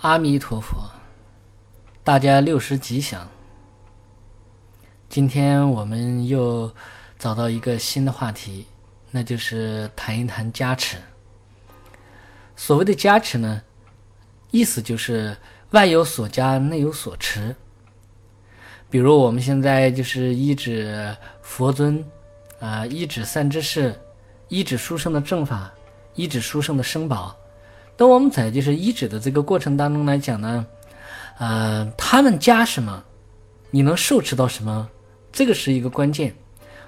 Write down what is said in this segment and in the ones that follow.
阿弥陀佛，大家六十吉祥。今天我们又找到一个新的话题，那就是谈一谈加持。所谓的加持呢，意思就是外有所加，内有所持。比如我们现在就是一指佛尊，啊，一指善知识，一指书生的正法，一指书生的生宝。当我们在就是医治的这个过程当中来讲呢，呃，他们加什么，你能受持到什么，这个是一个关键。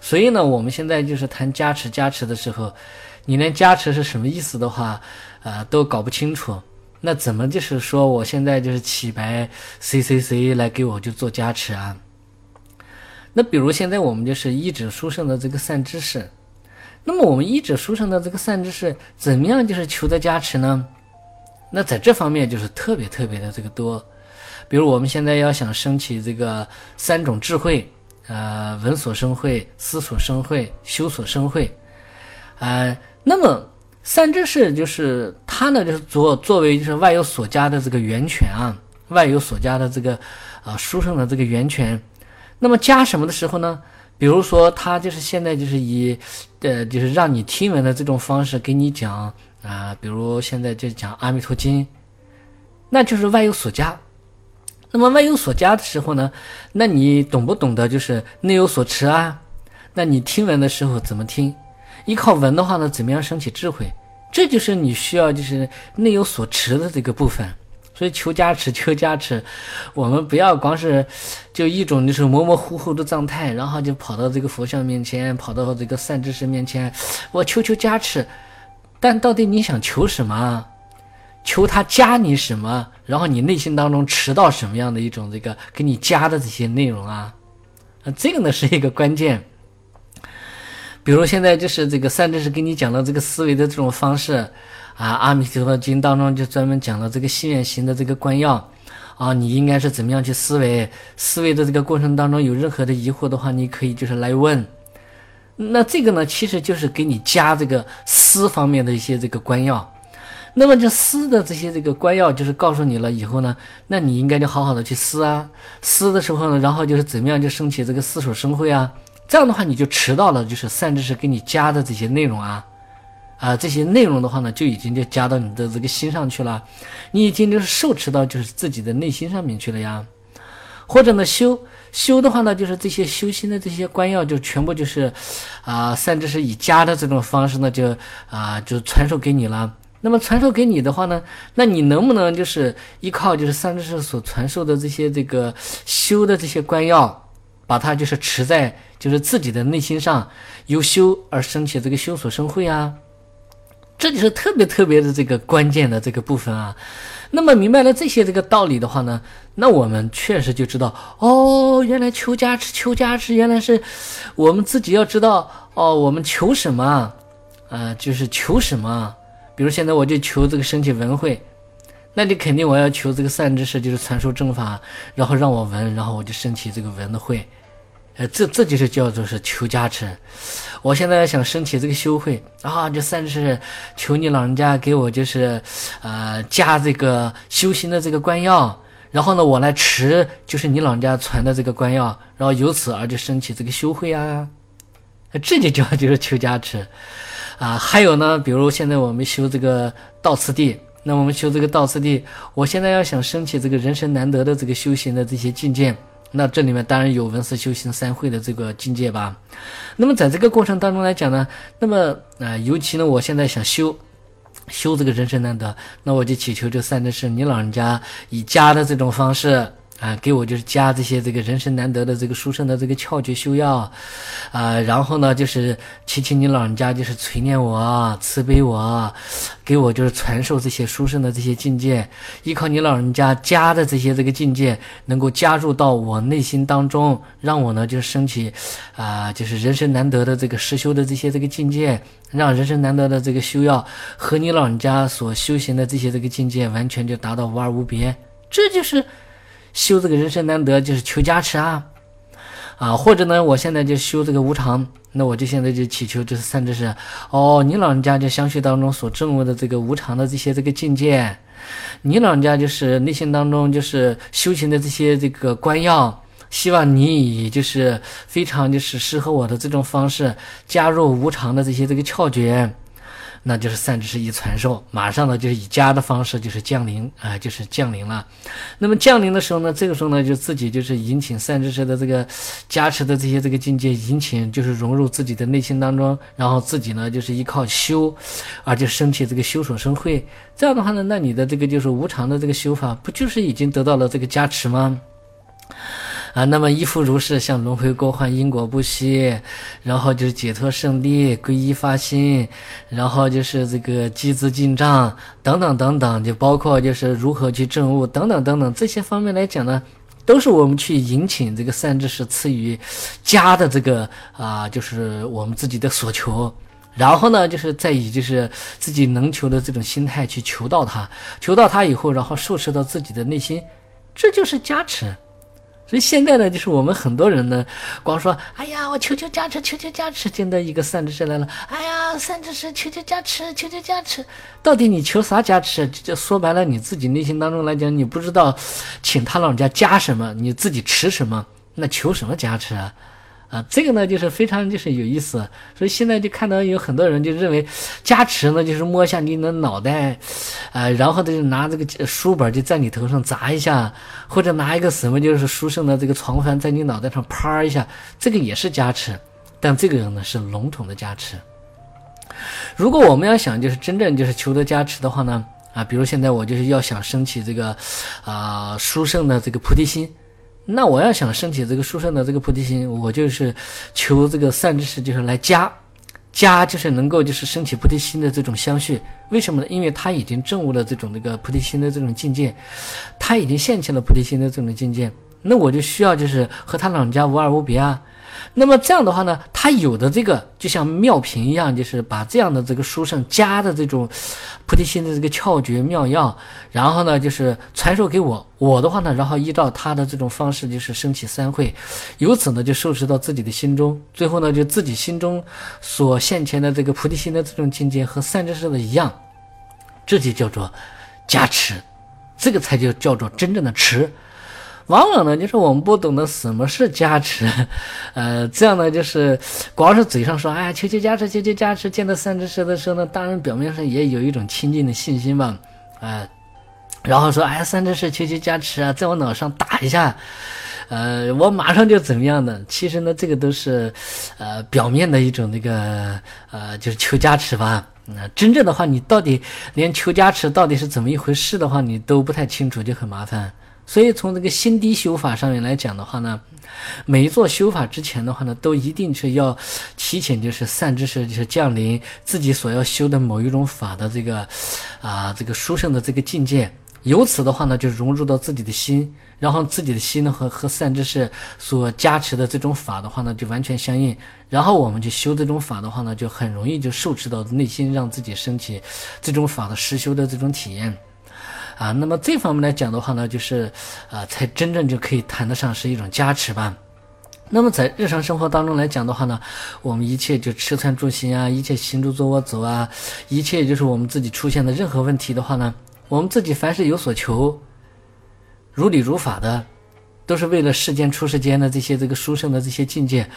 所以呢，我们现在就是谈加持加持的时候，你连加持是什么意思的话，呃，都搞不清楚。那怎么就是说我现在就是起白谁谁谁来给我就做加持啊？那比如现在我们就是一指书生的这个善知识，那么我们一指书生的这个善知识，怎么样就是求的加持呢？那在这方面就是特别特别的这个多，比如我们现在要想升起这个三种智慧，呃，闻所生慧、思所生慧、修所生慧，呃，那么三知识就是它呢，就是作作为就是外有所加的这个源泉啊，外有所加的这个啊书生的这个源泉，那么加什么的时候呢？比如说他就是现在就是以呃就是让你听闻的这种方式给你讲。啊，比如现在就讲《阿弥陀经》，那就是外有所加。那么外有所加的时候呢，那你懂不懂得就是内有所持啊？那你听闻的时候怎么听？依靠闻的话呢，怎么样升起智慧？这就是你需要就是内有所持的这个部分。所以求加持，求加持，我们不要光是就一种就是模模糊糊的状态，然后就跑到这个佛像面前，跑到这个善知识面前，我求求加持。但到底你想求什么？求他加你什么？然后你内心当中持到什么样的一种这个给你加的这些内容啊？啊，这个呢是一个关键。比如现在就是这个三知识给你讲的这个思维的这种方式啊，《阿弥陀佛经》当中就专门讲了这个心愿行的这个关要啊，你应该是怎么样去思维？思维的这个过程当中有任何的疑惑的话，你可以就是来问。那这个呢，其实就是给你加这个思方面的一些这个官要。那么这思的这些这个官要，就是告诉你了以后呢，那你应该就好好的去思啊。思的时候呢，然后就是怎么样就升起这个思所生慧啊。这样的话，你就迟到了，就是善知识给你加的这些内容啊，啊，这些内容的话呢，就已经就加到你的这个心上去了。你已经就是受持到就是自己的内心上面去了呀。或者呢修。修的话呢，就是这些修心的这些官要，就全部就是，啊，甚至是以家的这种方式呢，就啊，就传授给你了。那么传授给你的话呢，那你能不能就是依靠就是三知识所传授的这些这个修的这些官要，把它就是持在就是自己的内心上，由修而升起这个修所生慧啊？这就是特别特别的这个关键的这个部分啊。那么明白了这些这个道理的话呢，那我们确实就知道哦，原来求加持，求加持，原来是我们自己要知道哦，我们求什么啊？就是求什么？比如现在我就求这个升起文会，那你肯定我要求这个善知识，就是传授正法，然后让我闻，然后我就升起这个闻的会。呃，这这就是叫做是求加持。我现在想升起这个修会啊，就算是求你老人家给我就是，呃，加这个修行的这个官要，然后呢，我来持就是你老人家传的这个官要，然后由此而就升起这个修会啊，这就叫就是求加持啊。还有呢，比如现在我们修这个道次第，那我们修这个道次第，我现在要想升起这个人生难得的这个修行的这些境界。那这里面当然有文思修行三会的这个境界吧。那么在这个过程当中来讲呢，那么啊，尤其呢，我现在想修修这个人生难得，那我就祈求这三件事，你老人家以家的这种方式。啊，给我就是加这些这个人生难得的这个书生的这个窍诀修要，啊，然后呢就是祈请你老人家就是垂念我慈悲我，给我就是传授这些书生的这些境界，依靠你老人家加的这些这个境界，能够加入到我内心当中，让我呢就升起，啊，就是人生难得的这个实修的这些这个境界，让人生难得的这个修要和你老人家所修行的这些这个境界完全就达到无二无别，这就是。修这个人生难得，就是求加持啊，啊，或者呢，我现在就修这个无常，那我就现在就祈求这三知识，哦，你老人家就相续当中所证悟的这个无常的这些这个境界，你老人家就是内心当中就是修行的这些这个关要，希望你以就是非常就是适合我的这种方式加入无常的这些这个窍诀。那就是善知识一传授，马上呢就是以加的方式就是降临啊，就是降临了。那么降临的时候呢，这个时候呢就自己就是引请善知识的这个加持的这些这个境界，引请就是融入自己的内心当中，然后自己呢就是依靠修，而且升起这个修所生慧。这样的话呢，那你的这个就是无常的这个修法，不就是已经得到了这个加持吗？啊，那么依复如是，像轮回过患，因果不息，然后就是解脱胜利，皈依发心，然后就是这个积资进账等等等等，就包括就是如何去证悟等等等等这些方面来讲呢，都是我们去引请这个善知识赐予家的这个啊，就是我们自己的所求，然后呢，就是再以就是自己能求的这种心态去求到他，求到他以后，然后受持到自己的内心，这就是加持。所以现在呢，就是我们很多人呢，光说，哎呀，我求求加持，求求加持，见到一个善知识来了，哎呀，善知识，求求加持，求求加持，到底你求啥加持？就说白了，你自己内心当中来讲，你不知道，请他老人家加什么，你自己持什么，那求什么加持啊？啊，这个呢就是非常就是有意思，所以现在就看到有很多人就认为加持呢就是摸一下你的脑袋，啊，然后就拿这个书本就在你头上砸一下，或者拿一个什么就是书圣的这个床幡在你脑袋上啪一下，这个也是加持，但这个呢是笼统的加持。如果我们要想就是真正就是求得加持的话呢，啊，比如现在我就是要想升起这个啊书圣的这个菩提心。那我要想升起这个殊胜的这个菩提心，我就是求这个善知识，就是来加，加就是能够就是升起菩提心的这种相续。为什么呢？因为他已经证悟了这种这个菩提心的这种境界，他已经现前了菩提心的这种境界。那我就需要就是和他老人家无二无别啊。那么这样的话呢，他有的这个就像妙品一样，就是把这样的这个书上加的这种菩提心的这个窍诀妙药，然后呢就是传授给我，我的话呢，然后依照他的这种方式，就是升起三会，由此呢就受持到自己的心中，最后呢就自己心中所现前的这个菩提心的这种境界和善知识的一样，这就叫做加持，这个才就叫做真正的持。往往呢，就是我们不懂得什么是加持，呃，这样呢，就是光是嘴上说，哎，求求加持，求求加持，见到三只蛇的时候呢，当然表面上也有一种亲近的信心吧，呃，然后说，哎，三只蛇，求求加持啊，在我脑上打一下，呃，我马上就怎么样的？其实呢，这个都是，呃，表面的一种那个，呃，就是求加持吧。那真正的话，你到底连求加持到底是怎么一回事的话，你都不太清楚，就很麻烦。所以从这个心低修法上面来讲的话呢，每一座修法之前的话呢，都一定是要提前就是善知识就是降临自己所要修的某一种法的这个啊这个殊胜的这个境界，由此的话呢就融入到自己的心，然后自己的心呢和和善知识所加持的这种法的话呢就完全相应，然后我们去修这种法的话呢就很容易就受持到内心，让自己升起这种法的实修的这种体验。啊，那么这方面来讲的话呢，就是，啊，才真正就可以谈得上是一种加持吧。那么在日常生活当中来讲的话呢，我们一切就吃穿住行啊，一切行住坐卧走啊，一切就是我们自己出现的任何问题的话呢，我们自己凡是有所求，如理如法的，都是为了世间出世间的这些这个殊胜的这些境界，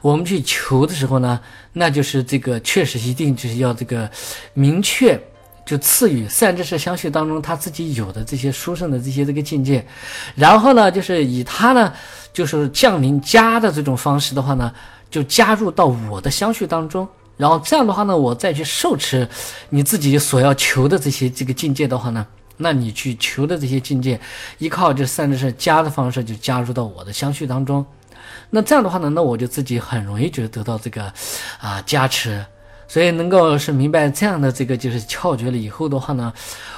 我们去求的时候呢，那就是这个确实一定就是要这个明确。就赐予善知识相续当中他自己有的这些殊胜的这些这个境界，然后呢，就是以他呢，就是降临加的这种方式的话呢，就加入到我的相续当中，然后这样的话呢，我再去受持你自己所要求的这些这个境界的话呢，那你去求的这些境界，依靠这善知识加的方式就加入到我的相续当中，那这样的话呢，那我就自己很容易就得到这个啊加持。所以能够是明白这样的这个就是窍诀了以后的话呢，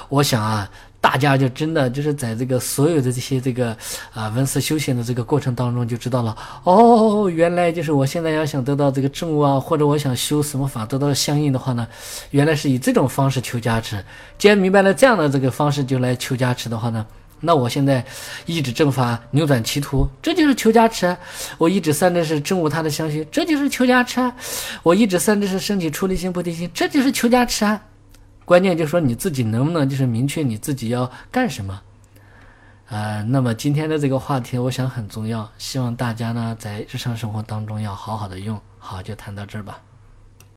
我想啊，大家就真的就是在这个所有的这些这个啊文思修行的这个过程当中就知道了哦，原来就是我现在要想得到这个正悟啊，或者我想修什么法得到相应的话呢，原来是以这种方式求加持。既然明白了这样的这个方式就来求加持的话呢。那我现在一指正法扭转歧途，这就是求加持；我一指三的是正悟他的相续，这就是求加持；我一指三的是升起出离心菩提心，这就是求加持。关键就是说你自己能不能就是明确你自己要干什么。呃，那么今天的这个话题，我想很重要，希望大家呢在日常生活当中要好好的用。好，就谈到这儿吧。